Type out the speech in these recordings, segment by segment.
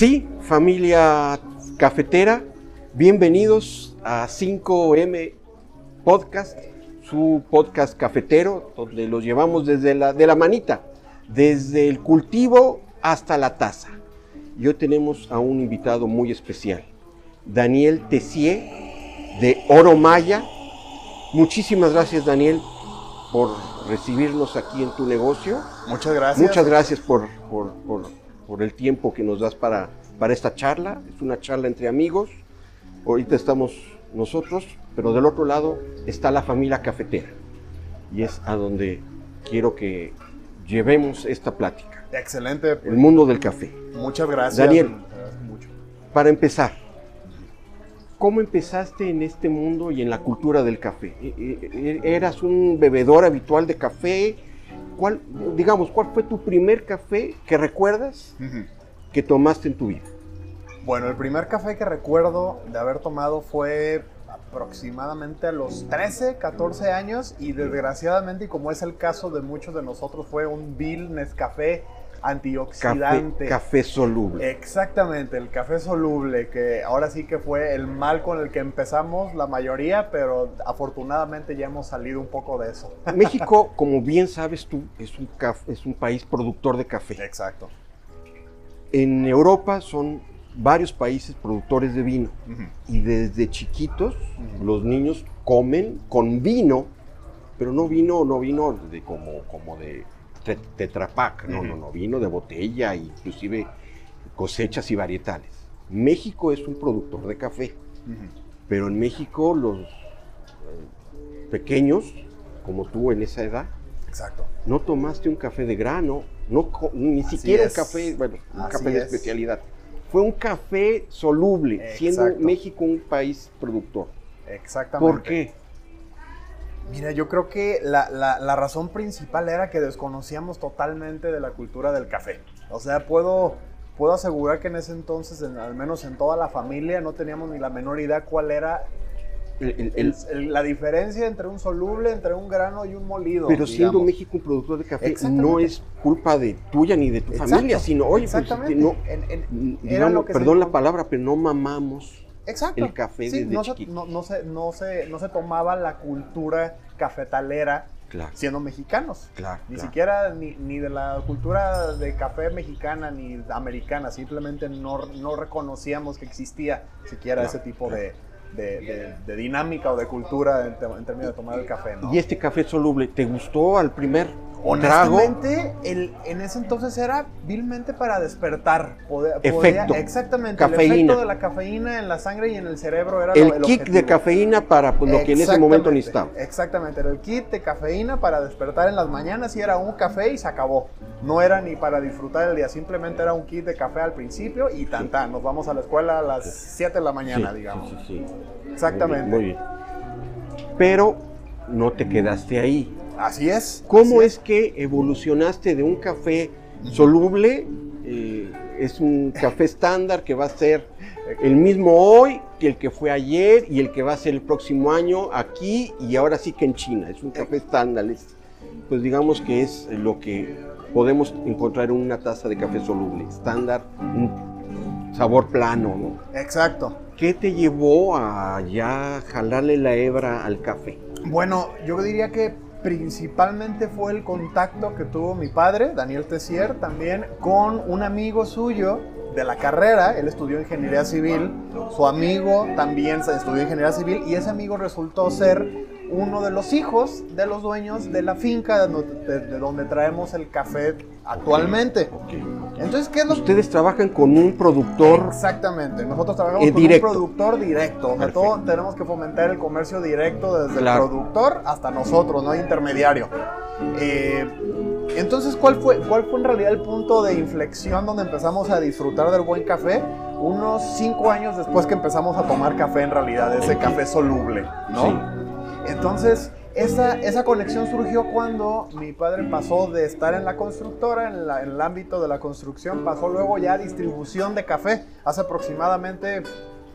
Sí, familia cafetera, bienvenidos a 5M Podcast, su podcast cafetero, donde los llevamos desde la, de la manita, desde el cultivo hasta la taza. Y hoy tenemos a un invitado muy especial, Daniel Tessier de Oro Maya. Muchísimas gracias, Daniel, por recibirnos aquí en tu negocio. Muchas gracias. Muchas gracias por, por, por, por el tiempo que nos das para, para esta charla. Es una charla entre amigos. Ahorita estamos nosotros, pero del otro lado está la familia cafetera. Y es a donde quiero que llevemos esta plática. Excelente. El mundo del café. Muchas gracias. Daniel. Mucho. Para empezar, ¿cómo empezaste en este mundo y en la cultura del café? E- e- ¿Eras un bebedor habitual de café? ¿Cuál, digamos, cuál fue tu primer café que recuerdas Ujú. Que tomaste en tu vida? Bueno, el primer café que recuerdo de haber tomado fue aproximadamente a los 13, 14 años y desgraciadamente, y como es el caso de muchos de nosotros, fue un Nescafé Café, antioxidante. café soluble. Exactamente, el café soluble, que ahora sí que fue el mal con el que empezamos la mayoría, pero afortunadamente ya hemos salido un poco de eso. México, como bien sabes tú, es un, es un país productor de café. Exacto. En Europa son varios países productores de vino. Y desde chiquitos los niños comen con vino, pero no vino, no vino de como, como de te- tetrapac, no, no, no, vino de botella, inclusive cosechas y varietales. México es un productor de café, pero en México los eh, pequeños, como tú en esa edad, Exacto. no tomaste un café de grano, no, ni siquiera un café, bueno, un Así café de es. especialidad. Fue un café soluble, siendo Exacto. México un país productor. Exactamente. ¿Por qué? Mira, yo creo que la, la- la razón principal era que desconocíamos totalmente de la cultura del café. O sea, puedo, puedo asegurar que en ese entonces, en- al menos en toda la familia, no teníamos ni la menor idea cuál era El- el- el- el- el- la diferencia entre un soluble, entre un grano y un molido. pero siendo digamos. México un productor de café, no es culpa de tuya ni de tu Exacto, familia, sino, oye, pues, exactamente. no, En- en- era digamos, lo que se perdón la palabra, pero no mamamos. Exacto. el café Sí, desde no se, no, no se, no, se, no se tomaba la cultura cafetalera Claro, siendo mexicanos. claro. Ni claro. siquiera ni, ni de la cultura de café mexicana ni americana, simplemente no, no reconocíamos que existía siquiera ese tipo de, de- de- dinámica o de cultura en, términos de tomar el café. Y este café soluble, ¿te gustó al primer? Honestamente, el, en ese entonces era vilmente para despertar. Poder, Efecto. exactamente. El efecto de la cafeína en la sangre y en el cerebro era lo- El el kick de cafeína para pues, lo que en ese momento necesitaba. Exactamente, era el kit de cafeína para despertar en las mañanas y era un café y se acabó. No era ni para disfrutar el día, simplemente era un kit de café al principio y tan tan. Nos vamos a la escuela a las 7 de la mañana, Sí, digamos. sí, sí, sí. Exactamente. Muy bien. Pero no te quedaste ahí. Así es. ¿Cómo así es que evolucionaste de un café soluble? eh, es un café estándar que va a ser el mismo hoy que el que fue ayer y el que va a ser el próximo año aquí y ahora sí que en China. Es un café estándar. es- pues digamos que es lo que podemos encontrar en una taza de café soluble. Estándar, un sabor plano, ¿no? Exacto. ¿Qué te llevó a ya jalarle la hebra al café? Bueno, yo diría que principalmente fue el contacto que tuvo mi padre, Daniel Tessier, también con un amigo suyo de la carrera. Él estudió ingeniería civil, su amigo también estudió ingeniería civil y ese amigo resultó ser uno de los hijos de los dueños de la finca de, de- de donde traemos el café actualmente. Entonces, ¿qué es lo Ustedes trabajan con un productor Exactamente, nosotros trabajamos Eh, con un productor directo. O sea, Perfecto. todo tenemos que fomentar el comercio directo desde Claro. el productor hasta nosotros, no hay intermediario. Eh, entonces, ¿cuál fue, ¿cuál fue en realidad el punto de inflexión donde empezamos a disfrutar del buen café? Unos cinco años después que empezamos a tomar café en realidad, ese café soluble, ¿no? Sí. Entonces, esa, esa conexión surgió cuando mi padre pasó de estar en la constructora, en, la- en el ámbito de la construcción, pasó luego ya a distribución de café. Hace aproximadamente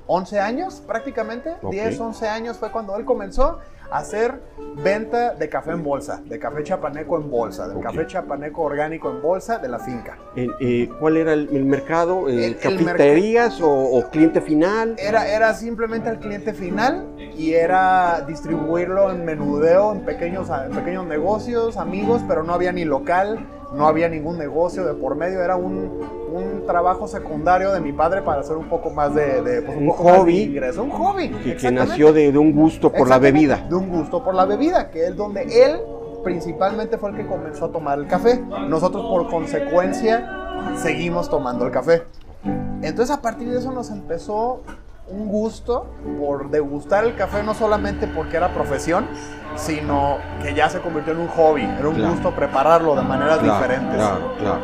11 años prácticamente, Ok. 10, 11 años fue cuando él comenzó a hacer venta de café en bolsa, de café chapaneco en bolsa, del Ok. café chapaneco orgánico en bolsa de la finca. En- eh, ¿Cuál era el, el mercado? Eh, El- el ¿Cafeterías o, o cliente final? Era, era simplemente al cliente final y era distribuirlo en menudeo, en pequeños, en pequeños negocios, amigos, pero no había ni local, no había ningún negocio de por medio, era un, un trabajo secundario de mi padre para hacer un poco más de, de, pues, Un poco más de hobby. ingreso, un hobby. Que, que nació de, de un gusto por la bebida. De un gusto por la bebida, que es donde él principalmente fue el que comenzó a tomar el café. Nosotros por consecuencia seguimos tomando el café. Entonces a partir de eso nos empezó un gusto por degustar el café, no solamente porque era profesión, sino que ya se convirtió en un hobby, era un Claro. gusto prepararlo de maneras Claro, diferentes. Claro, claro.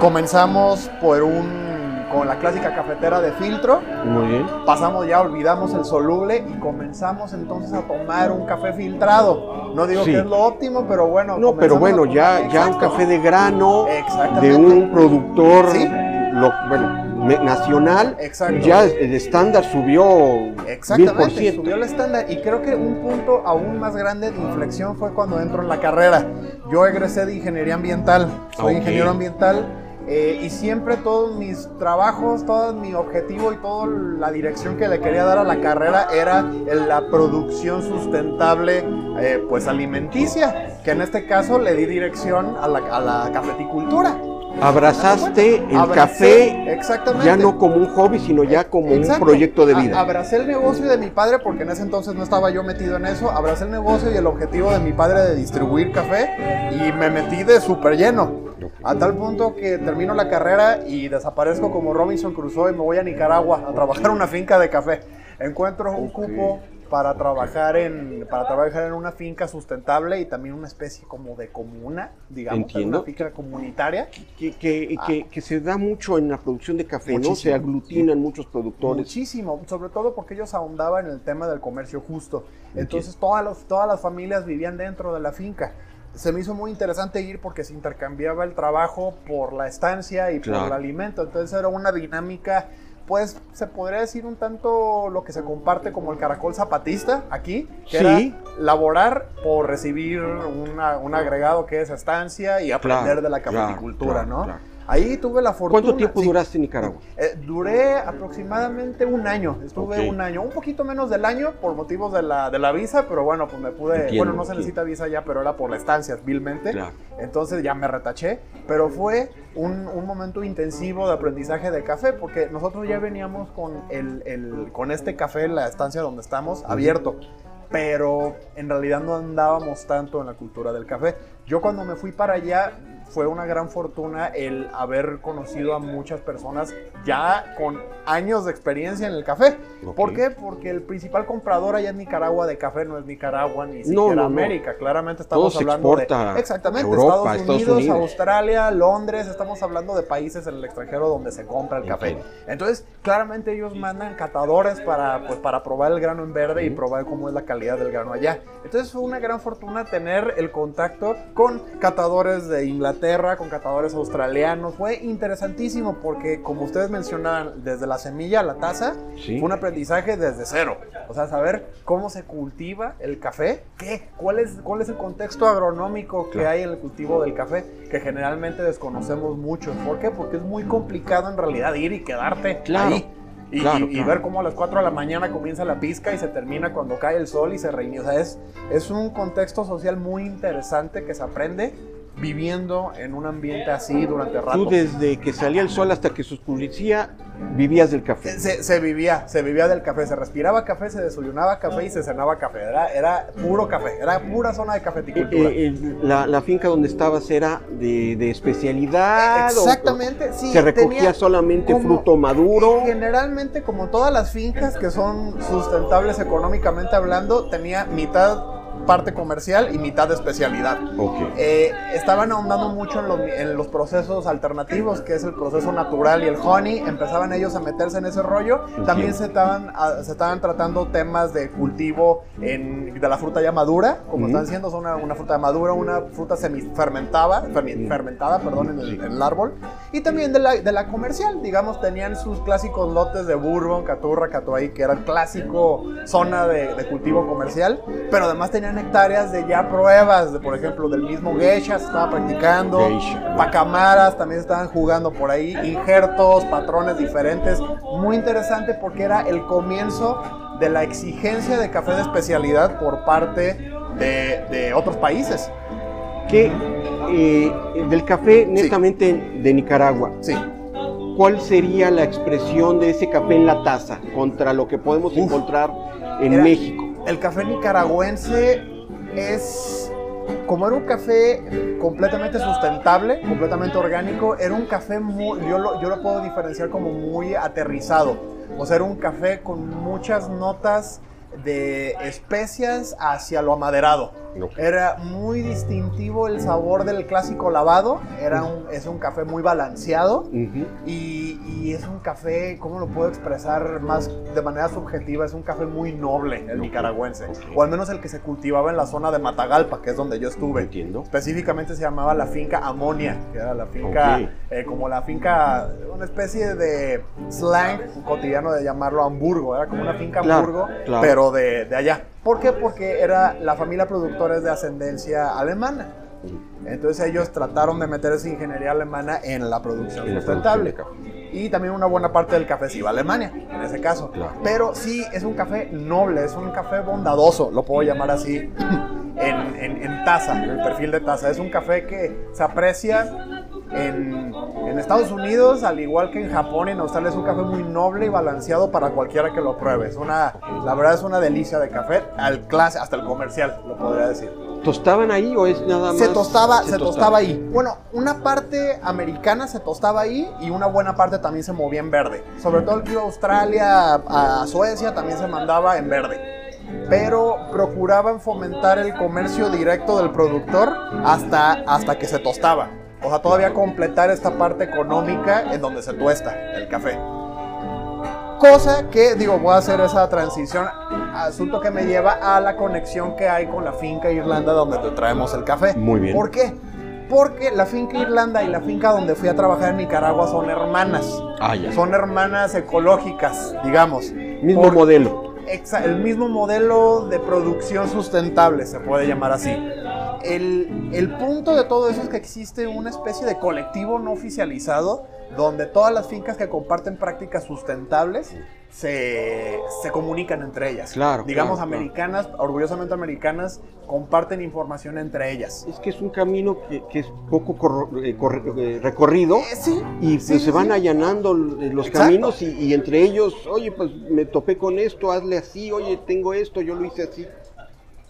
Comenzamos por un con la clásica cafetera de filtro, Muy bien. pasamos ya, olvidamos el soluble y comenzamos entonces a tomar un café filtrado. No digo Sí. que es lo óptimo, pero bueno. No, pero bueno, ya, ya un café de grano Exactamente. de un productor Sí. lo- bueno, nacional, Exacto. ya el estándar subió Exactamente, ciento. subió el estándar y creo que un punto aún más grande de inflexión fue cuando entro en la carrera. Yo egresé de ingeniería ambiental, soy ingeniero ambiental eh, y siempre todos mis trabajos, todo mi objetivo y toda la dirección que le quería dar a la carrera era la producción sustentable eh, pues alimenticia, que en este caso le di dirección a la, a la cafeticultura. Abrazaste el Abracé- café exactamente. ya no como un hobby, sino ya como Exacto. un proyecto de A- vida. abracé el negocio de mi padre porque en ese entonces no estaba yo metido en eso. Abracé el negocio y el objetivo de mi padre de distribuir café y me metí de súper lleno. A tal punto que termino la carrera y desaparezco como Robinson Crusoe y me voy a Nicaragua a trabajar en una finca de café. Encuentro un cupo para trabajar en para trabajar en una finca sustentable y también una especie como de comuna, digamos, Entiendo. una finca comunitaria. que, que- que- que se da mucho en la producción de café, ¿no? Se Muchísimo. aglutinan muchos productores. Muchísimo, sobre todo porque ellos ahondaban en el tema del comercio justo. Entonces todas, los- todas las familias vivían dentro de la finca. Se me hizo muy interesante ir porque se intercambiaba el trabajo por la estancia y por Claro. el alimento. Entonces era una dinámica, pues se podría decir un tanto lo que se comparte como el caracol zapatista aquí, que Sí. era laborar por recibir una- un agregado que es estancia y aprender Claro, de la claro, cafeticultura, claro, ¿no? claro. Ahí tuve la fortuna. ¿Cuánto tiempo sí. duraste en Nicaragua? Eh, duré aproximadamente un año, estuve un año, un poquito menos del año por motivos de la, de la visa, pero bueno, pues me pude, Entiendo, bueno, no se entiendo. necesita visa ya, pero era por la estancia, vilmente, Claro. Entonces ya me retaché, pero fue un, un momento intensivo de aprendizaje de café, porque nosotros ya veníamos con, el, el- con este café en la estancia donde estamos abierto, pero en realidad no andábamos tanto en la cultura del café. Yo cuando me fui para allá fue una gran fortuna el haber conocido a muchas personas ya con años de experiencia en el café. Ok. ¿Por qué? Porque el principal comprador allá en Nicaragua de café no es Nicaragua ni No, siquiera no, no. América. Claramente Todo estamos se hablando de exactamente Europa, Estados, a Estados Unidos, Unidos. Australia, Londres. Estamos hablando de países en el extranjero donde se compra el café. Entiendo. Entonces, claramente ellos mandan catadores para, pues, para probar el grano en verde y Ujú. probar cómo es la calidad del grano allá. Entonces fue una gran fortuna tener el contacto con catadores de Inglaterra, con catadores australianos. Fue interesantísimo porque, como ustedes mencionaban, desde la semilla a la taza, Sí. fue un aprendizaje desde cero. O sea, saber cómo se cultiva el café, qué, cuál es, cuál es el contexto agronómico que Claro. hay en el cultivo del café, que generalmente desconocemos mucho. ¿Por qué? Porque es muy complicado en realidad ir y quedarte Claro. ahí. Y, Claro, y- y claro. ver cómo a las 4 de la mañana comienza la pizca y se termina cuando cae el sol y se reinicia. O sea, es, es un contexto social muy interesante que se aprende viviendo en un ambiente así durante rato. Tú desde que salía el sol hasta que se oscurecía, vivías del café. Se, se vivía, se vivía del café, se respiraba café, se desayunaba café y se cenaba café. Era, era puro café, era pura zona de Eh, cafeticultura. eh, el- la, la finca donde estabas era de, de especialidad. o- Exactamente, sí. Se recogía solamente como- fruto maduro. Generalmente, como todas las fincas que son sustentables económicamente hablando, tenía mitad parte comercial y mitad de especialidad. Ok. Eh, estaban ahondando mucho en los, en los procesos alternativos, que es el proceso natural y el honey. Empezaban ellos a meterse en ese rollo. También se estaban, a- se estaban tratando temas de cultivo en- de la fruta ya madura, como Ujú. están diciendo, son una, una fruta madura, una fruta semifermentada, fermentada, perdón, en el, en el árbol. Y también de la, de la comercial, digamos, tenían sus clásicos lotes de bourbon, caturra, catuay, que era el clásico zona de, de cultivo comercial, pero además tenían hectáreas de ya pruebas, de, por ejemplo, del mismo geisha se estaba practicando, Geisha. pacamaras también estaban jugando por ahí, injertos, patrones diferentes, muy interesante porque era el comienzo de la exigencia de café de especialidad por parte de, de otros países. Que eh, del café netamente de Nicaragua, Sí. ¿cuál sería la expresión de ese café en la taza contra lo que podemos Uf. encontrar en Era- México? El café nicaragüense es, como era un café completamente sustentable, completamente orgánico, era un café muy, yo lo, yo lo puedo diferenciar como muy aterrizado. O sea, era un café con muchas notas de especias hacia lo amaderado. Era muy distintivo el sabor del clásico lavado, era un, es un café muy balanceado. Y, y es un café, ¿cómo lo puedo expresar más de manera subjetiva? Es un café muy noble, el nicaragüense. O al menos el que se cultivaba en la zona de Matagalpa, que es donde yo estuve. Entiendo. Específicamente se llamaba la finca Amonia, que era la finca, eh, como la finca, una especie de slang cotidiano de llamarlo Hamburgo, era como una finca Claro, Hamburgo, claro. pero de, de allá. ¿Por qué? Porque era la familia productora es de ascendencia alemana. Entonces ellos trataron de meter esa ingeniería alemana en la producción En sustentable. Y también una buena parte del café se iba a Alemania, en ese caso. Claro. Pero sí, es un café noble, es un café bondadoso, lo puedo llamar así, en, en- en taza, en el perfil de taza. Es un café que se aprecia en, en Estados Unidos, al igual que en Japón en Australia. Es un café muy noble y balanceado para cualquiera que lo pruebe. Es una, la verdad es una delicia de café, al clase, hasta el comercial, lo podría decir. ¿Tostaban ahí o es nada más? Se tostaba, se tostaba ahí. Bueno, una parte americana se tostaba ahí y una buena parte también se movía en verde. Sobre todo el que iba a Australia, a Suecia, también se mandaba en verde. Pero procuraban fomentar el comercio directo del productor hasta, hasta que se tostaba. O sea, todavía completar esta parte económica en donde se tuesta el café. Cosa que, digo, voy a hacer esa transición, asunto que me lleva a la conexión que hay con la finca Irlanda donde te traemos el café. Muy bien. ¿Por qué? Porque la finca Irlanda y la finca donde fui a trabajar en Nicaragua son hermanas. Ah, ya. Son hermanas ecológicas, digamos. Mismo Por- modelo. El mismo modelo de producción sustentable, se puede llamar así. El, el punto de todo eso es que existe una especie de colectivo no oficializado donde todas las fincas que comparten prácticas sustentables se, se comunican entre ellas. Claro, Digamos, claro, claro. americanas, orgullosamente americanas, comparten información entre ellas. Es que es un camino que, que es poco corro- eh, corre- eh, recorrido Eh, sí. y pues sí, se van allanando l- los Exacto. caminos y, y entre ellos, oye, pues me topé con esto, hazle así, oye, tengo esto, yo lo hice así.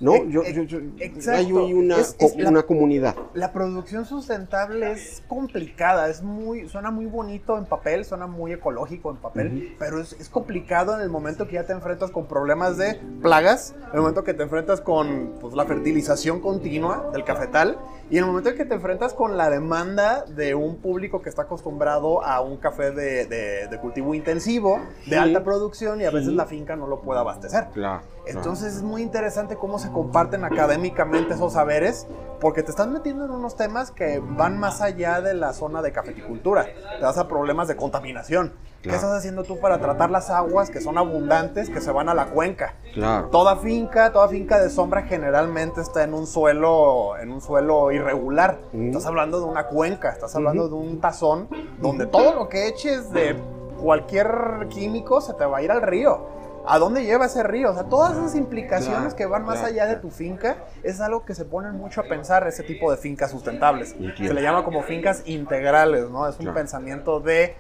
¿No? E- Yo, yo- yo- exacto. hay una, Es- es co- la- una comunidad. La producción sustentable es complicada, es muy, suena muy bonito en papel, suena muy ecológico en papel, pero es, es complicado en el momento que ya te enfrentas con problemas de plagas, en el momento que te enfrentas con pues, la fertilización continua del cafetal y en el momento en que te enfrentas con la demanda de un público que está acostumbrado a un café de, de- de cultivo intensivo, de Sí. alta producción y a veces Sí. la finca no lo puede abastecer. Claro. Entonces es muy interesante cómo se comparten académicamente esos saberes, porque te estás metiendo en unos temas que van más allá de la zona de cafeticultura. Te vas a problemas de contaminación. ¿Qué Claro. estás haciendo tú para tratar las aguas que son abundantes, que se van a la cuenca? claro. Toda finca, toda finca de sombra generalmente está en un suelo, en un suelo irregular. Ujú. Estás hablando de una cuenca, estás hablando Ujú. de un tazón donde todo lo que eches de cualquier químico se te va a ir al río. ¿A dónde lleva ese río? O sea, todas esas implicaciones Claro, que van más claro, allá de tu finca es algo que se ponen mucho a pensar ese tipo de fincas sustentables. Entiendo. Se le llama como fincas integrales, ¿no? Es un Claro. pensamiento de,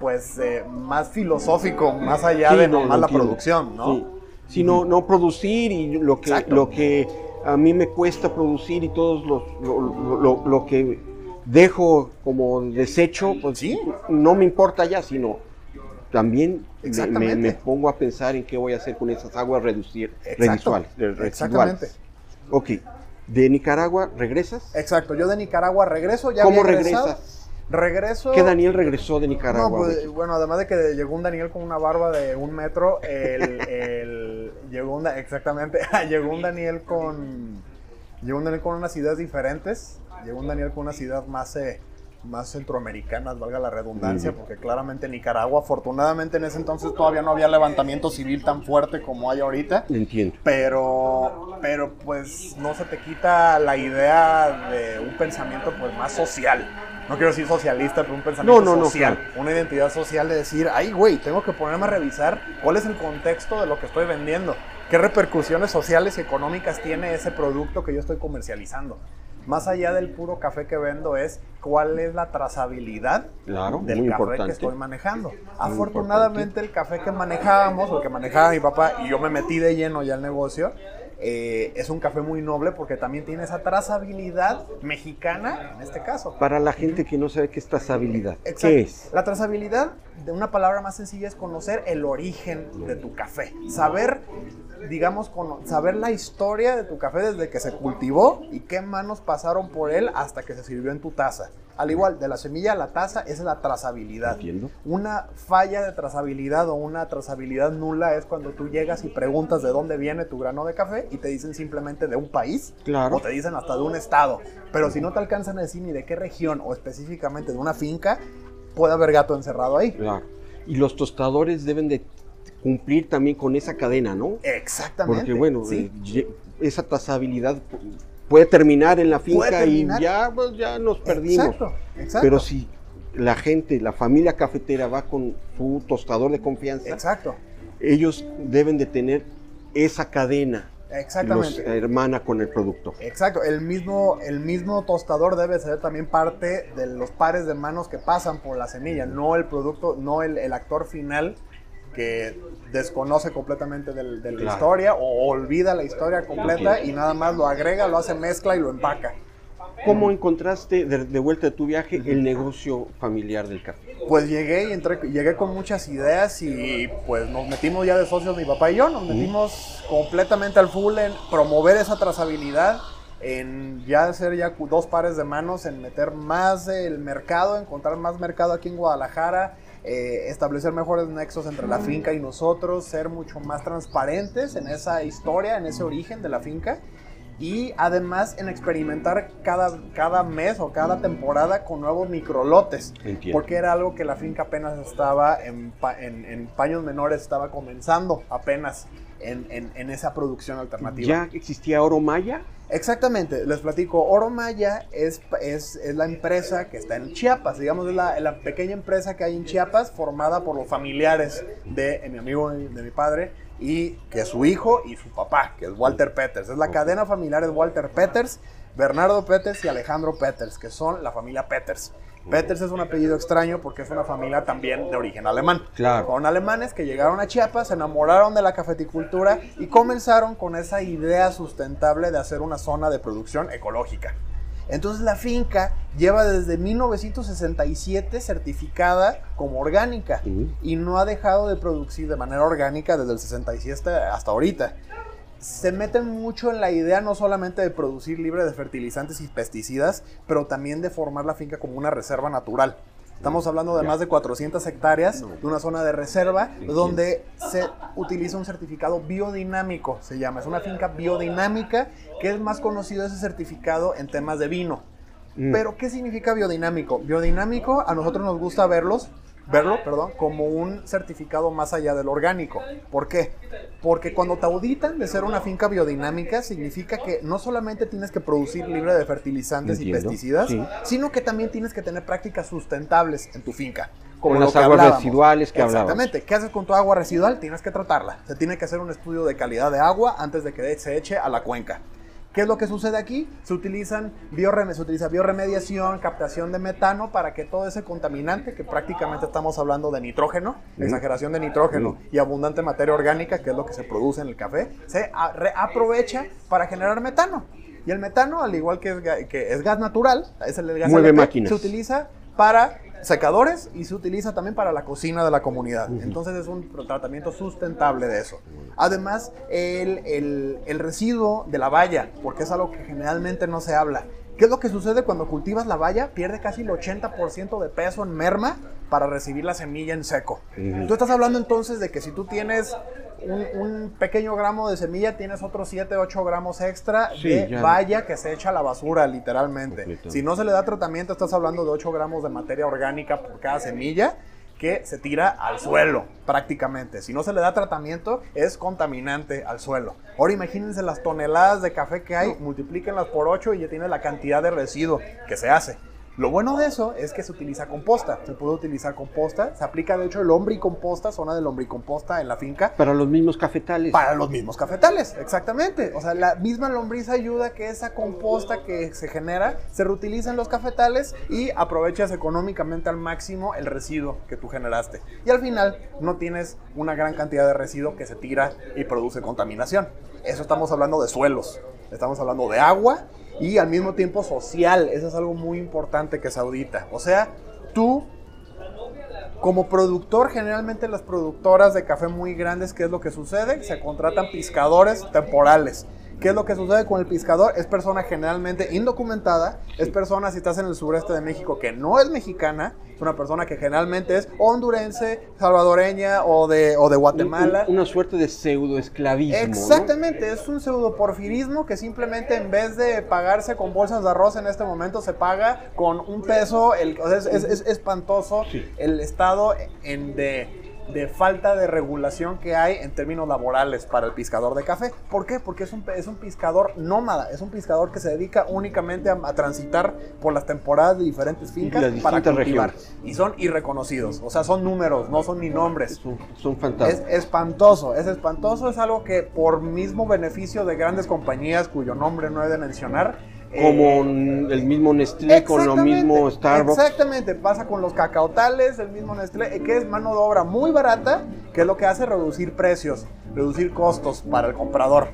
pues, eh, más filosófico, más allá Sí, de no, nomás la entiendo. producción, ¿no? Sí. Sino no producir y lo que, Exacto. lo que a mí me cuesta producir y todo lo, lo- lo- lo que dejo como desecho, pues Sí. no me importa ya, sino también me- me, pongo a pensar en qué voy a hacer con esas aguas reducir, residuales, Exactamente. Ok, de Nicaragua regresas. Exacto, yo de Nicaragua regreso, ya ¿Cómo regresas? Regreso. ¿Qué Daniel regresó de Nicaragua? No, pues, bueno, además de que llegó un Daniel con una barba de un metro, el, el- llegó un, exactamente, llegó un Daniel con, llegó un Daniel con unas ideas diferentes, llegó un Daniel con unas ideas más, eh, más centroamericanas, valga la redundancia, porque claramente Nicaragua, afortunadamente en ese entonces todavía no había levantamiento civil tan fuerte como hay ahorita. Entiendo. Pero, pero pues no se te quita la idea de un pensamiento pues más social. No quiero decir socialista, pero un pensamiento No, no, no, social. claro. Una identidad social de decir, ay güey, tengo que ponerme a revisar cuál es el contexto de lo que estoy vendiendo. ¿Qué repercusiones sociales y económicas tiene ese producto que yo estoy comercializando? Más allá del puro café que vendo es cuál es la trazabilidad Claro, del café importante. que estoy manejando. Afortunadamente el café que manejábamos, o el que manejaba mi papá, y yo me metí de lleno ya al negocio, eh, es un café muy noble porque también tiene esa trazabilidad mexicana, en este caso. Para la gente que no sabe qué es trazabilidad, Exacto. ¿qué es? La trazabilidad, de una palabra más sencilla, es conocer el origen de tu café. Saber, digamos, saber la historia de tu café desde que se cultivó y qué manos pasaron por él hasta que se sirvió en tu taza. Al igual, de la semilla a la taza, es la trazabilidad. Entiendo. Una falla de trazabilidad o una trazabilidad nula es cuando tú llegas y preguntas de dónde viene tu grano de café y te dicen simplemente de un país Claro. o te dicen hasta de un estado. Pero si no te alcanzan a decir ni de qué región o específicamente de una finca, puede haber gato encerrado ahí. Claro. Y los tostadores deben de cumplir también con esa cadena, ¿no? Exactamente. Porque bueno, sí. eh, esa trazabilidad puede terminar en la finca y ya, pues, ya nos perdimos. Exacto, exacto. Pero si la gente, la familia cafetera va con su tostador de confianza, Exacto, ellos deben de tener esa cadena, los exactamente. hermana con el producto. Exacto, el mismo, el mismo tostador debe ser también parte de los pares de manos que pasan por la semilla, no el producto, no el, el actor final que desconoce completamente del- de la Claro. historia o olvida la historia completa y nada más lo agrega, lo hace mezcla y lo empaca. ¿Cómo encontraste de, de vuelta de tu viaje el negocio familiar del café? Pues llegué y entré, llegué con muchas ideas y pues nos metimos ya de socios mi papá y yo, nos metimos completamente al full en promover esa trazabilidad, en ya hacer ya dos pares de manos, en meter más el mercado, encontrar más mercado aquí en Guadalajara, eh, establecer mejores nexos entre la finca y nosotros, ser mucho más transparentes en esa historia, en ese origen de la finca y además en experimentar cada, cada mes o cada temporada con nuevos microlotes. Entiendo. Porque era algo que la finca apenas estaba en, pa- en- en paños menores, estaba comenzando apenas en, en- en esa producción alternativa. ¿Ya existía Oro Maya? Exactamente, les platico, Oro Maya es, es, es la empresa que está en Chiapas, digamos, es la, la pequeña empresa que hay en Chiapas formada por los familiares de mi amigo, de mi padre, y que es su hijo y su papá, que es Walter Peters. Es la cadena familiar de Walter Peters, Bernardo Peters y Alejandro Peters, que son la familia Peters. Peters es un apellido extraño porque es una familia también de origen alemán. Claro. Con alemanes que llegaron a Chiapas, se enamoraron de la cafeticultura y comenzaron con esa idea sustentable de hacer una zona de producción ecológica. Entonces la finca lleva desde 1967 certificada como orgánica y no ha dejado de producir de manera orgánica desde el 67 hasta ahorita. Se meten mucho en la idea no solamente de producir libre de fertilizantes y pesticidas, pero también de formar la finca como una reserva natural. Estamos hablando de más de 400 hectáreas de una zona de reserva donde se utiliza un certificado biodinámico, se llama. Es una finca biodinámica que es más conocido ese certificado en temas de vino. Mm. Pero, ¿qué significa biodinámico? Biodinámico, a nosotros nos gusta verlos, verlo, perdón, como un certificado más allá del orgánico. ¿Por qué? Porque cuando te auditan de ser una finca biodinámica, significa que no solamente tienes que producir libre de fertilizantes Entiendo, y pesticidas, sí. sino que también tienes que tener prácticas sustentables en tu finca. Con lo las aguas hablábamos. residuales que hablabas. Exactamente. ¿Qué haces con tu agua residual? Tienes que tratarla. Se tiene que hacer un estudio de calidad de agua antes de que se eche a la cuenca. ¿Qué es lo que sucede aquí? Se, utilizan se utiliza bioremediación, captación de metano para que todo ese contaminante, que prácticamente estamos hablando de nitrógeno, exageración de nitrógeno y abundante materia orgánica, que es lo que se produce en el café, se a- reaprovecha para generar metano. Y el metano, al igual que es, ga- que es gas natural, es el gas Mueve LP, máquinas. se utiliza para secadores y se utiliza también para la cocina de la comunidad. Entonces es un tratamiento sustentable de eso. Además, el, el, el residuo de la valla, porque es algo que generalmente no se habla. ¿Qué es lo que sucede cuando cultivas la valla? Pierde casi el 80% de peso en merma para recibir la semilla en seco. Tú estás hablando entonces de que si tú tienes un, pequeño gramo de semilla, tienes otros 7, 8 gramos extra de valla que se echa a la basura, literalmente. Si no se le da tratamiento, estás hablando de 8 gramos de materia orgánica por cada semilla que se tira al suelo prácticamente. Si no se le da tratamiento, es contaminante al suelo. Ahora imagínense las toneladas de café que hay, multiplíquenlas por 8 y ya tiene la cantidad de residuo que se hace. Lo bueno de eso es que se utiliza composta. Se puede utilizar composta. Se aplica, de hecho, el lombricomposta, zona de lombricomposta en la finca. Para los mismos cafetales. Para los mismos cafetales, exactamente. O sea, la misma lombriz ayuda que esa composta que se genera se reutilice en los cafetales y aprovechas económicamente al máximo el residuo que tú generaste. Y al final no tienes una gran cantidad de residuo que se tira y produce contaminación. Eso estamos hablando de suelos. Estamos hablando de agua y al mismo tiempo social. Eso es algo muy importante que se audita. O sea, tú como productor, generalmente las productoras de café muy grandes, ¿qué es lo que sucede? Se contratan piscadores temporales. ¿Qué es lo que sucede con el pescador? Es persona generalmente indocumentada, es persona si estás en el sureste de México que no es mexicana, es una persona que generalmente es hondurense, salvadoreña o de, o de Guatemala. una suerte de pseudo esclavismo. Exactamente, es un pseudo porfirismo que simplemente en vez de pagarse con bolsas de arroz en este momento se paga con un peso, el, es, es, espantoso el estado en de de falta de regulación que hay en términos laborales para el pescador de café. ¿Por qué? Porque es un, es un pescador nómada, es un pescador que se dedica únicamente a, transitar por las temporadas de diferentes fincas para cultivar. Y son irreconocidos, o sea, son números, no son ni nombres. Son, fantásticos. Es espantoso, es espantoso, es algo que por mismo beneficio de grandes compañías cuyo nombre no he de mencionar, como el mismo Nestlé, con lo mismo Starbucks. Exactamente, pasa con los cacautales, el mismo Nestlé, eh, que es mano de obra muy barata, que es lo que hace reducir precios, reducir costos para el comprador.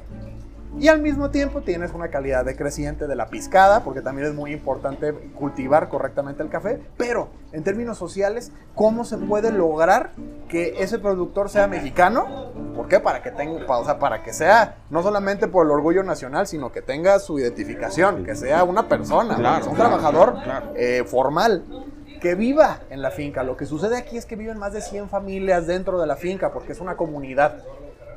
Y al mismo tiempo tienes una calidad decreciente de la piscada, porque también es muy importante cultivar correctamente el café. Pero en términos sociales, ¿cómo se puede lograr que ese productor sea mexicano? ¿Por qué? Para que tenga, o sea, para que sea no solamente por el orgullo nacional, sino que tenga su identificación, que sea una persona, un trabajador eh, formal que viva en la finca. Lo que sucede aquí es que viven más de 100 familias dentro de la finca porque es una comunidad.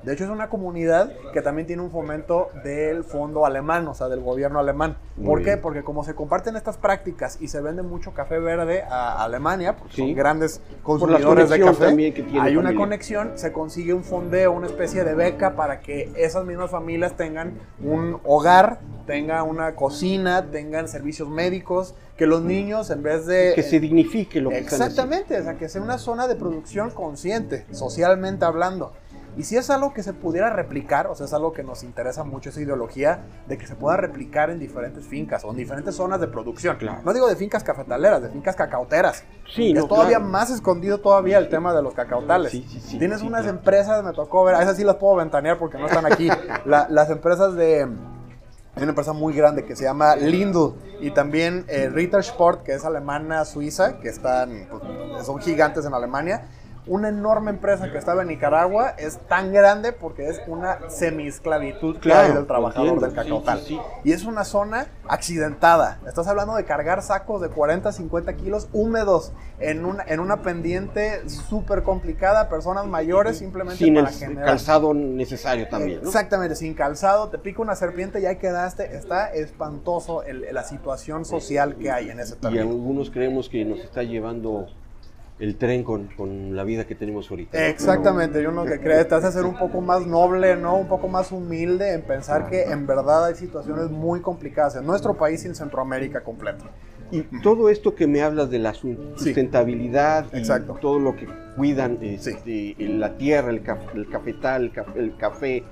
De hecho, es una comunidad que también tiene un fomento del fondo alemán, o sea, del gobierno alemán. ¿Por qué? Porque como se comparten estas prácticas y se vende mucho café verde a Alemania, porque son grandes consumidores de café, hay una conexión, se consigue un fondeo, una especie de beca para que esas mismas familias tengan un hogar, tengan una cocina, tengan servicios médicos, que los niños en vez de... Que se dignifique lo que Exactamente, o sea, que sea una zona de producción consciente, socialmente hablando. Y si es algo que se pudiera replicar, o sea, es algo que nos interesa mucho esa ideología de que se pueda replicar en diferentes fincas o en diferentes zonas de producción. No digo de fincas cafetaleras, de fincas cacauteras. Sí, es todavía más escondido todavía el tema de los cacautales. Sí, sí, sí, Tienes unas empresas, me tocó ver, a esas sí las puedo ventanear porque no están aquí. las empresas de hay una empresa muy grande que se llama Lindl y también eh, Rittersport, que es alemana suiza, que están, pues, son gigantes en Alemania una enorme empresa que estaba en Nicaragua es tan grande porque es una semi-esclavitud claro, del trabajador del cacautal. Y es una zona accidentada. Estás hablando de cargar sacos de 40, 50 kilos húmedos en una, en una pendiente súper complicada, personas mayores simplemente sin para el calzado necesario también. Exactamente, sin calzado, te pica una serpiente y ahí quedaste. Está espantoso la situación social que hay en ese territorio. Y algunos creemos que nos está llevando el tren con, con, la vida que tenemos ahorita. Exactamente, yo no que cree, te hace ser un poco más noble, ¿no? Un poco más humilde en pensar que en verdad hay situaciones muy complicadas en nuestro país y en Centroamérica completo. Y todo esto que me hablas de la sustentabilidad y todo lo que cuidan este, la tierra, el, cafetal, el café,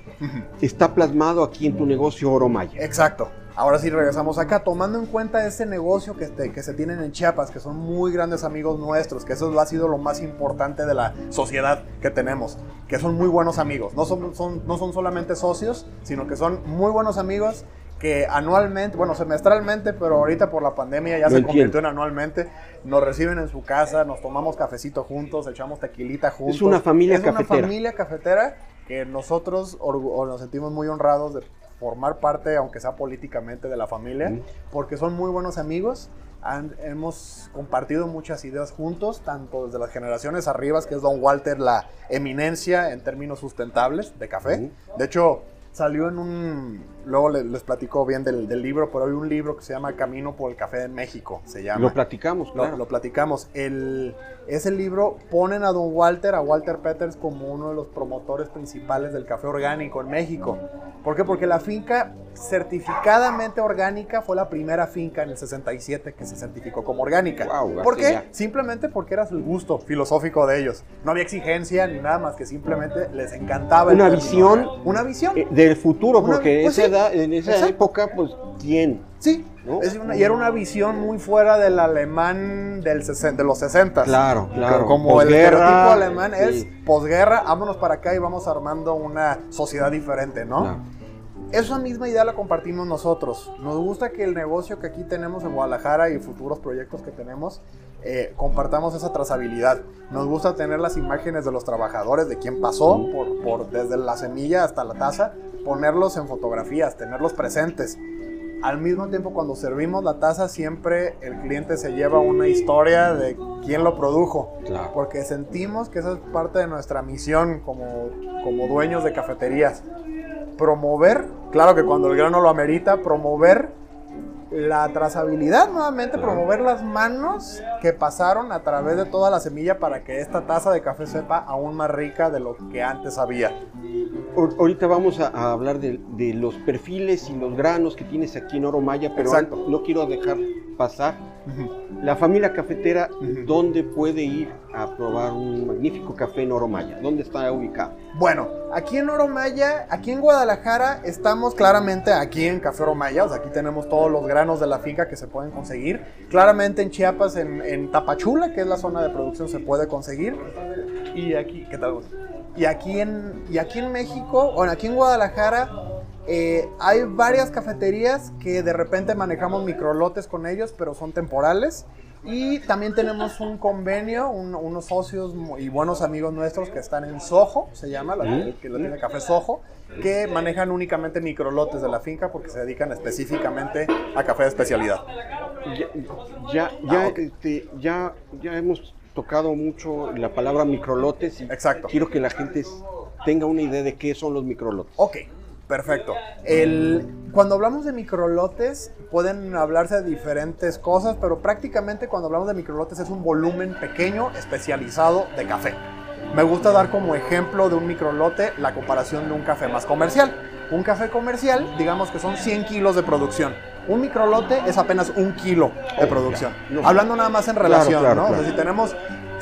está plasmado aquí en tu negocio Oro Maya. Exacto. Ahora sí regresamos acá, tomando en cuenta ese negocio que, que se tienen en Chiapas, que son muy grandes amigos nuestros, que eso ha sido lo más importante de la sociedad que tenemos, que son muy buenos amigos, no son, son, no son solamente socios, sino que son muy buenos amigos que anualmente, bueno, semestralmente, pero ahorita por la pandemia ya Lo se convirtió entiendo. en anualmente. Nos reciben en su casa, nos tomamos cafecito juntos, echamos tequilita juntos. Es una familia es cafetera. una familia cafetera que nosotros nos sentimos muy honrados de formar parte, aunque sea políticamente, de la familia, porque son muy buenos amigos. Han- hemos compartido muchas ideas juntos, tanto desde las generaciones arribas, que es Don Walter la eminencia en términos sustentables de café. De hecho, salió en un, luego le- les, platico bien del, del libro, pero hay un libro que se llama Camino por el Café en México, se llama. Lo platicamos, Lo, claro. lo platicamos. El, ese libro ponen a Don Walter, a Walter Peters, como uno de los promotores principales del café orgánico en México. ¿Por qué? Porque la finca certificadamente orgánica fue la primera finca en el 67 que se certificó como orgánica. Guau, ¿Por qué? ya. Simplemente porque era el gusto filosófico de ellos. No había exigencia ni nada más que simplemente les encantaba. el Una término visión. Una visión. Eh, del futuro, Una- porque pues esa sí, edad- en esa exacto. época, pues, ¿quién? Sí, ¿No? es una- y era una visión muy fuera del alemán del sesen- de los 60. Claro, claro. Como el estereotipo alemán sí. es posguerra, vámonos para acá y vamos armando una sociedad diferente, ¿no? Claro. Esa misma idea la compartimos nosotros. Nos gusta que el negocio que aquí tenemos en Guadalajara y futuros proyectos que tenemos, eh, compartamos esa trazabilidad. Nos gusta tener las imágenes de los trabajadores, de quién pasó, por, por- desde la semilla hasta la taza, ponerlos en fotografías, tenerlos presentes. Al mismo tiempo, cuando servimos la taza, siempre el cliente se lleva una historia de quién lo produjo. Claro. Porque sentimos que esa es parte de nuestra misión como, como dueños de cafeterías. Promover, claro que cuando el grano lo amerita, promover la trazabilidad nuevamente, Claro. promover las manos que pasaron a través de toda la semilla para que esta taza de café sepa aún más rica de lo que antes había. Ahor- Ahorita vamos a, a hablar de, de los perfiles y los granos que tienes aquí en Oro Maya, pero Exacto. no quiero dejar pasar. La familia cafetera. ¿dónde puede ir a probar un magnífico café en Oro Maya? ¿Dónde está ubicado? Bueno, aquí en Oro Maya, aquí en Guadalajara, estamos claramente aquí en Café Oro Maya. O sea, aquí tenemos todos los granos de la finca que se pueden conseguir. Claramente en Chiapas, en, en Tapachula, que es la zona de producción, se puede conseguir. Y aquí, ¿qué tal? Gus? Y aquí en, y aquí en México, bueno, aquí en Guadalajara, eh, hay varias cafeterías que de repente manejamos microlotes con ellos, pero son temporales. Y también tenemos un convenio, un- unos socios y buenos amigos nuestros que están en Soho, se llama, la, Mm. que la tiene Café Soho, que manejan únicamente microlotes de la finca porque se dedican específicamente a café de especialidad. Ya, ya, ya, Ah, ok. este, ya, ya hemos tocado mucho la palabra microlotes y Exacto. quiero que la gente tenga una idea de qué son los microlotes. Ok, perfecto. El, cuando hablamos de microlotes, pueden hablarse de diferentes cosas, pero prácticamente cuando hablamos de microlotes es un volumen pequeño especializado de café. Me gusta dar como ejemplo de un microlote la comparación de un café más comercial. Un café comercial, digamos que son 100 kilos de producción. Un microlote es apenas un kilo de Oh, producción. Hablando nada más en relación, ¿no? O sea, si tenemos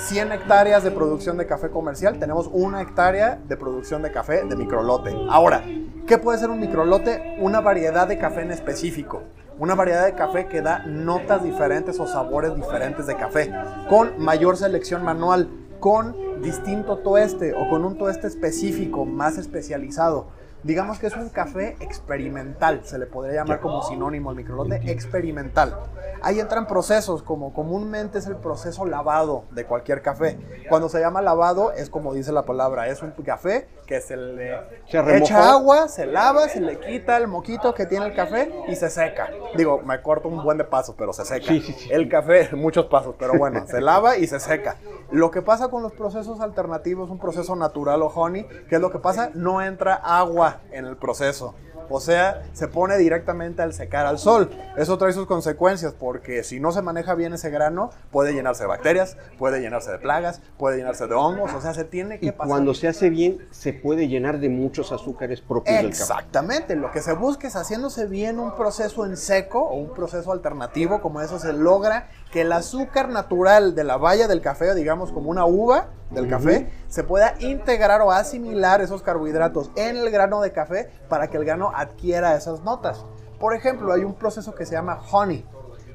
100 hectáreas de producción de café comercial, tenemos una hectárea de producción de café de microlote. Ahora, ¿qué puede ser un microlote? Una variedad de café en específico. Una variedad de café que da notas diferentes o sabores diferentes de café, con mayor selección manual, con distinto tueste o con un tueste específico, más especializado. Digamos que es un café experimental, se le podría llamar como sinónimo al microlote, experimental. Ahí entran procesos, como comúnmente es el proceso lavado de cualquier café. Cuando se llama lavado, es como dice la palabra, es un café que se le Se echa agua, se lava, se le quita el moquito que tiene el café y se seca. Digo, me corto un buen de pasos, pero se seca. Sí, sí, sí. El café, muchos pasos, pero bueno, se lava y se seca. Lo que pasa con los procesos alternativos, un proceso natural o honey, ¿qué es lo que pasa? No entra agua en el proceso. O sea, se pone directamente al secar al sol. Eso trae sus consecuencias porque si no se maneja bien ese grano, puede llenarse de bacterias, puede llenarse de plagas, puede llenarse de hongos. O sea, se tiene que Y pasar. cuando se hace bien, se puede llenar de muchos azúcares propios del café. Exactamente, lo que se busca es haciéndose bien un proceso en seco o un proceso alternativo, como eso se logra que el azúcar natural de la valla del café, digamos como una uva del café, se pueda integrar o asimilar esos carbohidratos en el grano de café para que el grano adquiera esas notas. Por ejemplo, hay un proceso que se llama honey.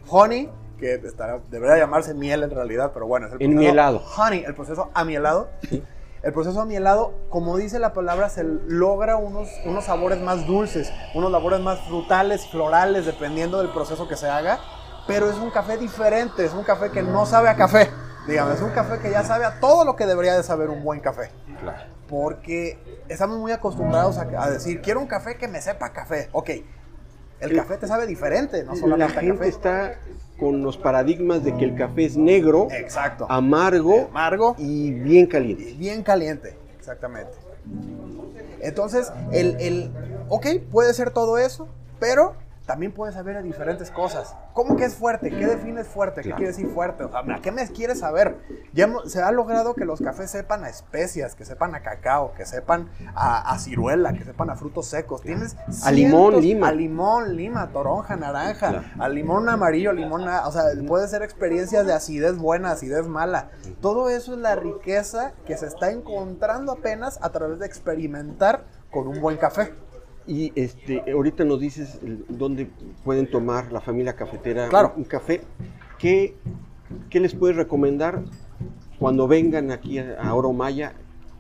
Honey, que estará- debería llamarse miel en realidad, pero bueno, es el proceso Enmielado. honey, el proceso amielado. el proceso amielado, como dice la palabra, se logra unos, unos sabores más dulces, unos sabores más frutales, florales, dependiendo del proceso que se haga. Pero es un café diferente, es un café que no sabe a café. Digamos, es un café que ya sabe a todo lo que debería de saber un buen café. Claro. Porque estamos muy acostumbrados a, a decir, quiero un café que me sepa café. Ok, el café te sabe diferente, no La solamente a gente café. está con los paradigmas de que el café es negro, Exacto. amargo Amargo y bien caliente. bien caliente, exactamente. Entonces, el, el, ok, puede ser todo eso, pero también puede saber a diferentes cosas. ¿Cómo que es fuerte? ¿Qué defines fuerte? ¿Qué Claro. quiere decir fuerte? O sea, ¿a qué me quieres saber? Ya hemos- se ha logrado que los cafés sepan a especias, que sepan a cacao, que sepan a, a ciruela, que sepan a frutos secos. Tienes A limón, cientos- lima. A limón, lima, toronja, naranja, Claro. a limón amarillo, limón, o sea, puede ser experiencias de acidez buena, acidez mala. Todo eso es la riqueza que se está encontrando apenas a través de experimentar con un buen café. Y este, ahorita nos dices dónde pueden tomar la familia cafetera Claro. un, un café. ¿Qué, ¿Qué les puedes recomendar cuando vengan aquí a, a Oro Maya?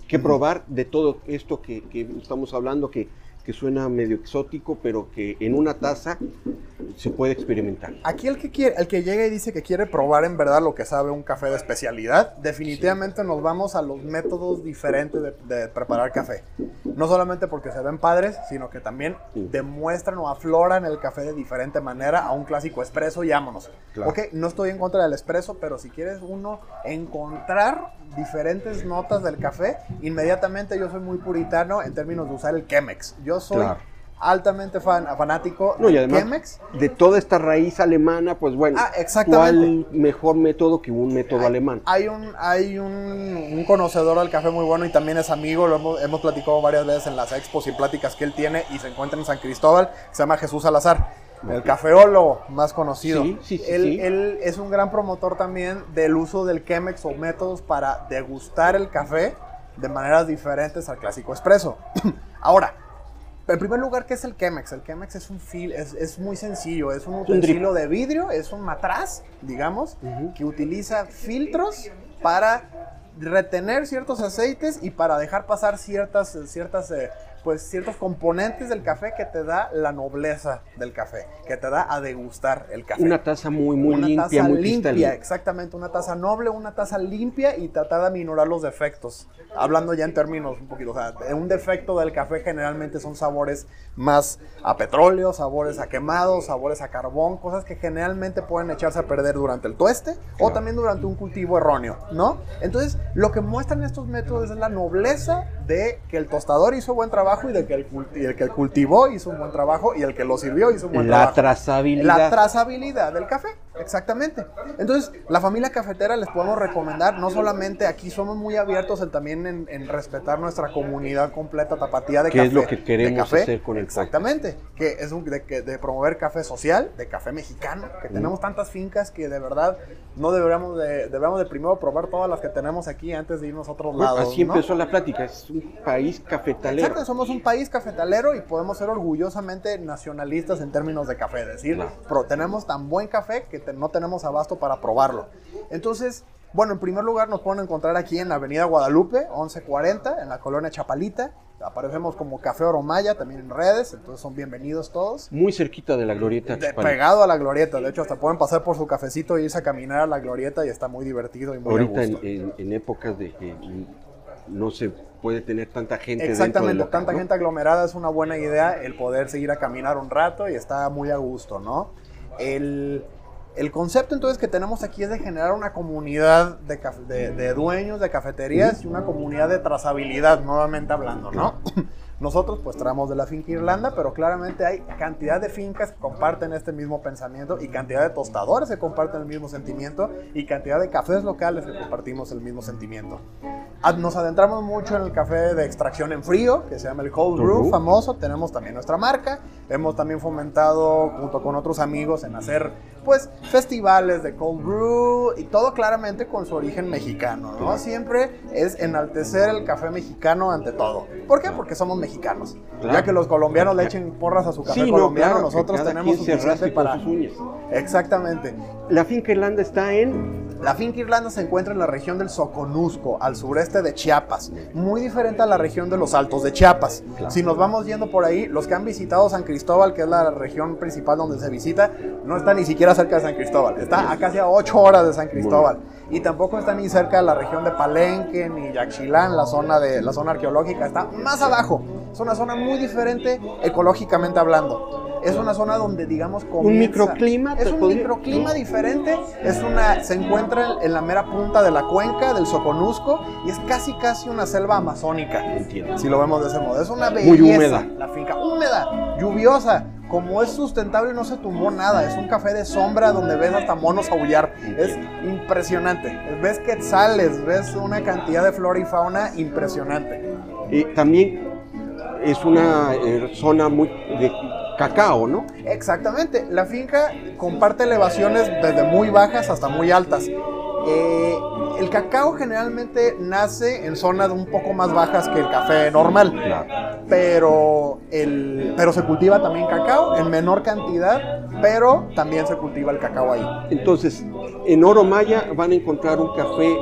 ¿Qué probar de todo esto que, que estamos hablando, que, que suena medio exótico, pero que en una taza se puede experimentar? Aquí el que quiere, el que llega y dice que quiere probar en verdad lo que sabe un café de especialidad, definitivamente nos vamos a los métodos diferentes de, de preparar café. No solamente porque se ven padres, sino que también Sí. demuestran o afloran el café de diferente manera a un clásico espresso y vámonos. Claro. Ok, no estoy en contra del espresso, pero si quieres uno encontrar diferentes notas del café, inmediatamente yo soy muy puritano en términos de usar el Chemex. Yo soy Claro. altamente fan, fanático No, y del además, Chemex. de toda esta raíz alemana, pues bueno, Ah. ¿cuál mejor método que un método Hay- alemán? Hay un, hay un, un conocedor del café muy bueno y también es amigo, lo hemos, hemos platicado varias veces en las expos y pláticas que él tiene y se encuentra en San Cristóbal, se llama Jesús Salazar, el cafeólogo más conocido. Sí, sí, sí, él, es un gran promotor también del uso del Chemex o métodos para degustar el café de maneras diferentes al clásico espresso. Ahora, en primer lugar, ¿qué es el Chemex? El Chemex es un fil, es, es muy sencillo, es un utensilio de vidrio, es un matraz, digamos, que utiliza filtros para retener ciertos aceites y para dejar pasar ciertas, ciertas, eh, pues, ciertos componentes del café que te da la nobleza del café, que te da a degustar el café. Una taza muy, muy Una limpia, taza muy limpia, cristalina. exactamente, una taza noble, una taza limpia y tratar de aminorar los defectos. Hablando ya en términos un poquito, o sea, un defecto del café generalmente son sabores más a petróleo, sabores a quemado, sabores a carbón, cosas que generalmente pueden echarse a perder durante el tueste o también durante un cultivo erróneo, ¿no? Entonces, lo que muestran estos métodos es la nobleza de que el tostador hizo buen trabajo y de que el, culti- el que el cultivó hizo un buen trabajo y el que lo sirvió hizo un buen La trabajo. trazabilidad. La trazabilidad del café, exactamente. Entonces, la familia cafetera les podemos recomendar, no solamente aquí somos muy abiertos en, también en, en respetar nuestra comunidad completa tapatía de ¿Qué café. es lo que queremos café. hacer con el Exactamente, que es un, de, de promover café social, de café mexicano, que Mm. tenemos tantas fincas que de verdad no deberíamos de, debemos de primero probar todas las que tenemos aquí antes de irnos a otros lados. así ¿no? empezó la plática, es un país cafetalero. Exacto, somos un país cafetalero y podemos ser orgullosamente nacionalistas en términos de café. Es decir, pero tenemos tan buen café que te- no tenemos abasto para probarlo. Entonces, bueno, en primer lugar nos pueden encontrar aquí en la Avenida Guadalupe, 1140, en la colonia Chapalita. Aparecemos como Café Oromaya también en redes, entonces son bienvenidos todos. Muy cerquita de la glorieta. De- pegado a la glorieta, de hecho hasta pueden pasar por su cafecito e irse a caminar a la glorieta y está muy divertido y muy Ahorita en, gusto. en- en épocas de que no se puede tener tanta gente Exactamente, local, tanta ¿no? gente aglomerada es una buena idea el poder seguir a caminar un rato y está muy a gusto, ¿no? El, el concepto entonces que tenemos aquí es de generar una comunidad de, dueños de cafeterías y una comunidad de trazabilidad, nuevamente hablando, ¿no? Nosotros pues traemos de la finca Irlanda, pero claramente hay cantidad de fincas que comparten este mismo pensamiento y cantidad de tostadores que comparten el mismo sentimiento y cantidad de cafés locales que compartimos el mismo sentimiento. Ad- Nos adentramos mucho en el café de extracción en frío, que se llama el Cold Brew. famoso. Tenemos también nuestra marca. Hemos también fomentado, junto con otros amigos, en hacer, pues, festivales de Cold Brew y todo claramente con su origen mexicano, ¿no? Siempre es enaltecer el café mexicano ante todo. ¿Por qué? Porque somos mexicanos. Claro. Ya que los colombianos le echen porras a su café Sí, no, colombiano, claro, que nosotros tenemos suficiente para... sus uñas. Exactamente. La finca Irlanda está en La finca Irlanda se encuentra en la región del Soconusco, al sureste de Chiapas, muy diferente a la región de los Altos de Chiapas. Claro. Si nos vamos yendo por ahí, los que han visitado San Cristóbal, que es la región principal donde se visita, no está ni siquiera cerca de San Cristóbal, está a casi a 8 horas de San Cristóbal. Y tampoco está ni cerca de la región de Palenque ni Yaxchilán, la zona, de, la zona arqueológica, está más abajo. Es una zona muy diferente ecológicamente hablando. Es una zona donde, digamos, comienza- microclima, Es un podría- microclima diferente. Es una, se encuentra en, en la mera punta de la cuenca del Soconusco y es casi casi una selva amazónica. Entiendo. Si lo vemos de ese modo. Es una Muy belleza. húmeda. La finca húmeda, lluviosa. Como es sustentable, no se tumbó nada. Es un café de sombra donde ves hasta monos aullar. Es impresionante. Ves quetzales, ves una cantidad de flora y fauna impresionante. Y también es una eh, zona muy de cacao, ¿no? Exactamente. La finca comparte elevaciones desde muy bajas hasta muy altas. Eh, el cacao generalmente nace en zonas un poco más bajas que el café normal. Claro. pero, el, pero se cultiva también cacao en menor cantidad, pero también se cultiva el cacao ahí. Entonces, en Oro Maya van a encontrar un café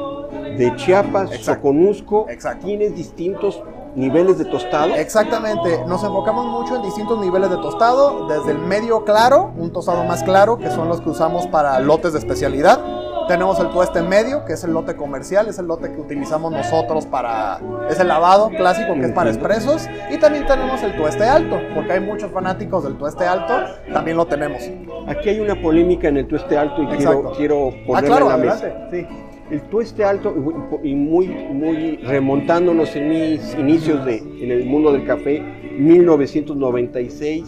de Chiapas. Soconusco. Tienes distintos niveles de tostado. Exactamente, nos enfocamos mucho en distintos niveles de tostado, desde el medio claro, un tostado más claro, que son los que usamos para lotes de especialidad. Tenemos el tueste medio, que es el lote comercial, es el lote que utilizamos nosotros para... Es el lavado clásico, que es para expresos. Y también tenemos el tueste alto, porque hay muchos fanáticos del tueste alto, también lo tenemos. Aquí hay una polémica en el tueste alto y quiero, Exacto. quiero Ah, ponerla claro, en la adelante. mesa. Sí. El tueste alto y muy, muy remontándonos en mis inicios de, en el mundo del café, 1996,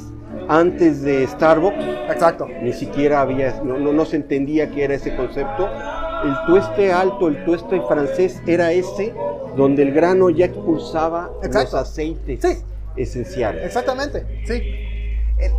antes de Starbucks, Exacto. ni siquiera había, no, no, no se entendía qué era ese concepto. El tueste alto, el tueste francés era ese donde el grano ya expulsaba Exacto. los aceites Sí. esenciales. Exactamente, sí. El-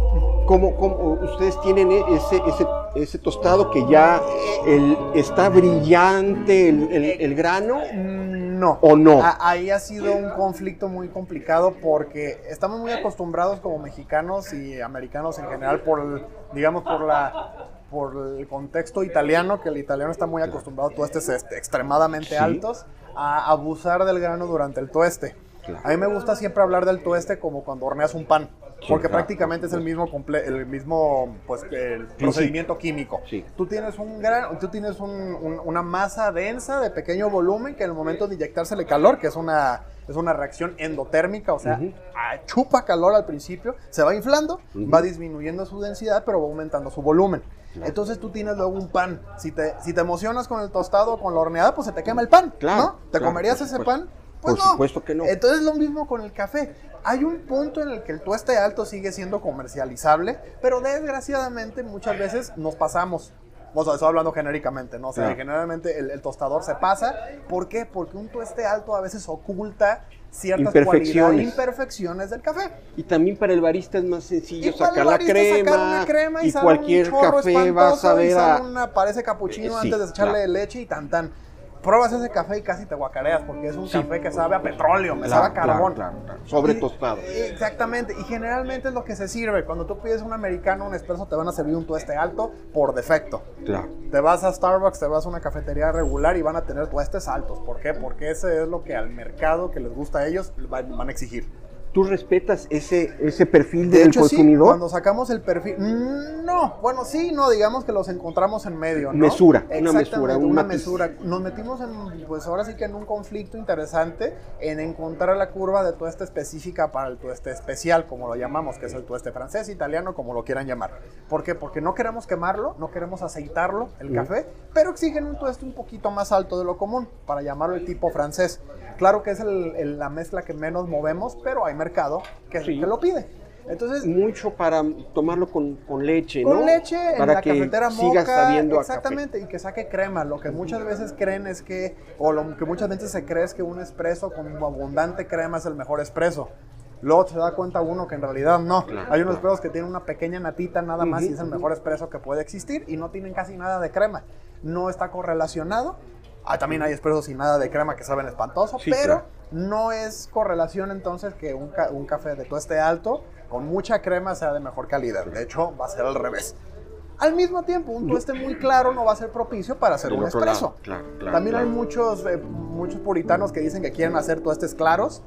¿Cómo, cómo ustedes tienen ese, ese, ese tostado que ya el, está brillante el, el- el grano Mm, No. o no? A- Ahí ha sido un conflicto muy complicado porque estamos muy acostumbrados como mexicanos y americanos en general por, el- digamos, por la por el contexto italiano, que el italiano está muy acostumbrado a tuestes este, extremadamente Sí. altos, a abusar del grano durante el tueste. Claro. A mí me gusta siempre hablar del tueste como cuando horneas un pan, Sí, porque claro. prácticamente es el mismo, comple- el mismo pues, el procedimiento químico. Sí. Tú tienes, un gran, tú tienes un- un- una masa densa de pequeño volumen que en el momento de inyectársele calor, que es una, es una reacción endotérmica, o sea, Ujú. ah, chupa calor al principio, se va inflando, Ujú. va disminuyendo su densidad, pero va aumentando su volumen. Entonces tú tienes luego un pan. Si te, si te emocionas con el tostado o con la horneada, pues se te quema el pan. Claro, ¿no? ¿Te claro, comerías ese pan? Pues Por no. supuesto que no. Entonces lo mismo con el café. Hay un punto en el que el tueste alto sigue siendo comercializable, pero desgraciadamente muchas veces nos pasamos. O sea, estoy hablando genéricamente, ¿no? O sea, generalmente el, el tostador se pasa. ¿Por qué? Porque un tueste alto a veces oculta ciertas cualidades, Imperfecciones. imperfecciones del café. Y también para el barista es más sencillo sacar la crema, sacar una crema y, y cualquier un café vas a sale a... una, parece capuchino Eh, sí, antes de echarle claro. leche y tan tan. Pruebas ese café y casi te guacareas porque es un Sí. café que sabe a petróleo, me Claro, sabe a carbón. claro. Sobre Y- tostado. Exactamente, y generalmente es lo que se sirve. Cuando tú pides un americano, un espresso, te van a servir un tueste alto por defecto. Claro. Te vas a Starbucks, te vas a una cafetería regular y van a tener tuestes altos. ¿Por qué? Porque ese es lo que al mercado que les gusta a ellos van a exigir. ¿Tú respetas ese, ese perfil De del hecho, sí, consumidor? cuando sacamos el perfil. Mm, No, bueno, sí, no, digamos que los encontramos en medio, ¿no? Mesura, una mesura, un una matiz. mesura. Nos metimos en, pues ahora sí que en un conflicto interesante en encontrar la curva de tueste específica para el tueste especial, como lo llamamos, que es el tueste francés, italiano, como lo quieran llamar. ¿Por qué? Porque no queremos quemarlo, no queremos aceitarlo, el Mm. café, pero exigen un tueste un poquito más alto de lo común, para llamarlo el tipo francés. Claro que es el- el- la mezcla que menos movemos, pero hay mercado que, Sí. que lo pide. Entonces, Mucho para tomarlo con, con leche, con ¿no? leche en para la que cafetera siga moca, sabiendo a café. exactamente, y que saque crema. Lo que muchas veces creen es que, o lo que muchas veces se cree es que un espresso con abundante crema es el mejor espresso. Luego se da cuenta uno que en realidad no. Claro, Hay unos claro. que tienen una pequeña natita nada más Ujú, y es el mejor espresso que puede existir y no tienen casi nada de crema. No está correlacionado. Ah, también hay espressos sin nada de crema que saben espantoso, Sí, pero claro. No es correlación entonces que un, ca- un café de tueste alto con mucha crema sea de mejor calidad. De hecho, va a ser al revés. Al mismo tiempo, un tueste muy claro no va a ser propicio para hacer un espresso. claro, claro, También hay muchos, eh, muchos puritanos que dicen que quieren hacer tuestes claros.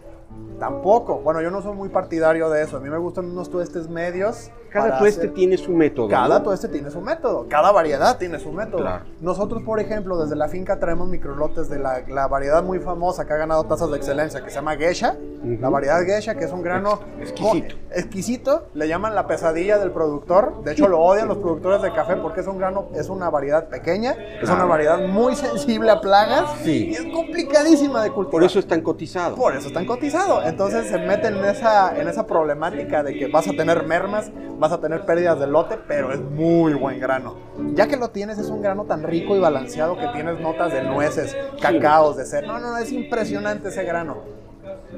Tampoco. Bueno, yo no soy muy partidario de eso. A mí me gustan unos tuestes medios. Cada tueste hacer- tiene su método. Cada ¿no? tueste tiene su método, cada variedad tiene su método. Claro. Nosotros, por ejemplo, desde la finca traemos microlotes de la, la variedad muy famosa que ha ganado tazas de excelencia, que se llama Geisha. Ujú. La variedad Geisha, que es un grano Ex- exquisito. exquisito, le llaman la pesadilla del productor. De hecho, lo odian los productores de café porque es un grano, es una variedad pequeña, es una variedad muy sensible a plagas Sí. y es complicadísima de cultivar. Por eso es tan cotizado. Por eso están cotizados. Entonces se meten en esa, en esa problemática de que vas a tener mermas, vas a tener pérdidas de lote, pero es muy buen grano. Ya que lo tienes, es un grano tan rico y balanceado que tienes notas de nueces, cacaos, de ser. No, no, es impresionante ese grano.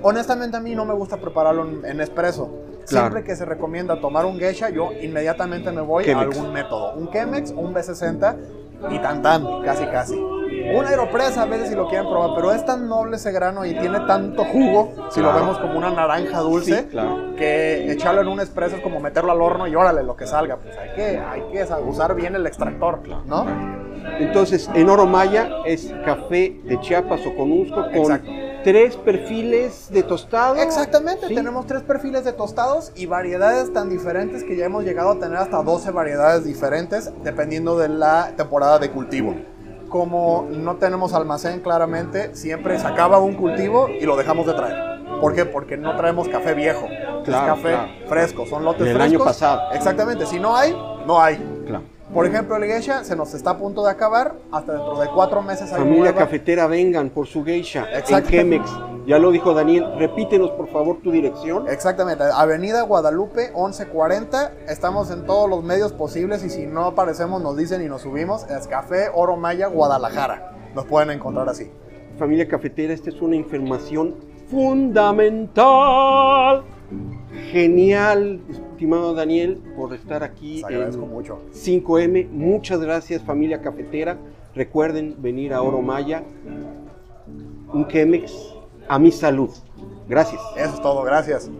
Honestamente a mí no me gusta prepararlo en, espresso. Claro. Siempre que se recomienda tomar un geisha, yo inmediatamente me voy Chemex. a algún método. Un Chemex, un B60 y tan tan, casi casi. Un Aeropress a veces si lo quieren probar, pero es tan noble ese grano y tiene tanto jugo, si lo vemos como una naranja dulce, Sí, claro. que echarlo en un espresso es como meterlo al horno y órale lo que salga. Pues hay que, hay que usar bien el extractor, ¿no? Entonces, en Oro Maya es café de Chiapas o Conusco con Exacto. tres perfiles de tostado. Exactamente, Sí. tenemos tres perfiles de tostados y variedades tan diferentes que ya hemos llegado a tener hasta 12 variedades diferentes dependiendo de la temporada de cultivo. Como no tenemos almacén claramente, siempre se acaba un cultivo y lo dejamos de traer. ¿Por qué? Porque no traemos café viejo, Claro, es café claro. fresco, son lotes Del frescos. año pasado. Exactamente, si no hay, no hay. Claro. Por ejemplo, el geisha se nos está a punto de acabar, hasta dentro de cuatro meses hay Familia nueva- cafetera, vengan por su geisha en. Chemex. Ya lo dijo Daniel. Repítenos, por favor, tu dirección. Exactamente, Avenida Guadalupe 1140. Estamos en todos los medios posibles y si no aparecemos nos dicen y nos subimos. Es Café Oro Maya Guadalajara. Nos pueden encontrar así. Familia cafetera, esta es una información fundamental. Genial, estimado Daniel, por estar aquí Les agradezco en mucho. 5M. Muchas gracias, familia cafetera. Recuerden venir a Oro Maya. Un Chemex a mi salud. Gracias. Eso es todo, gracias.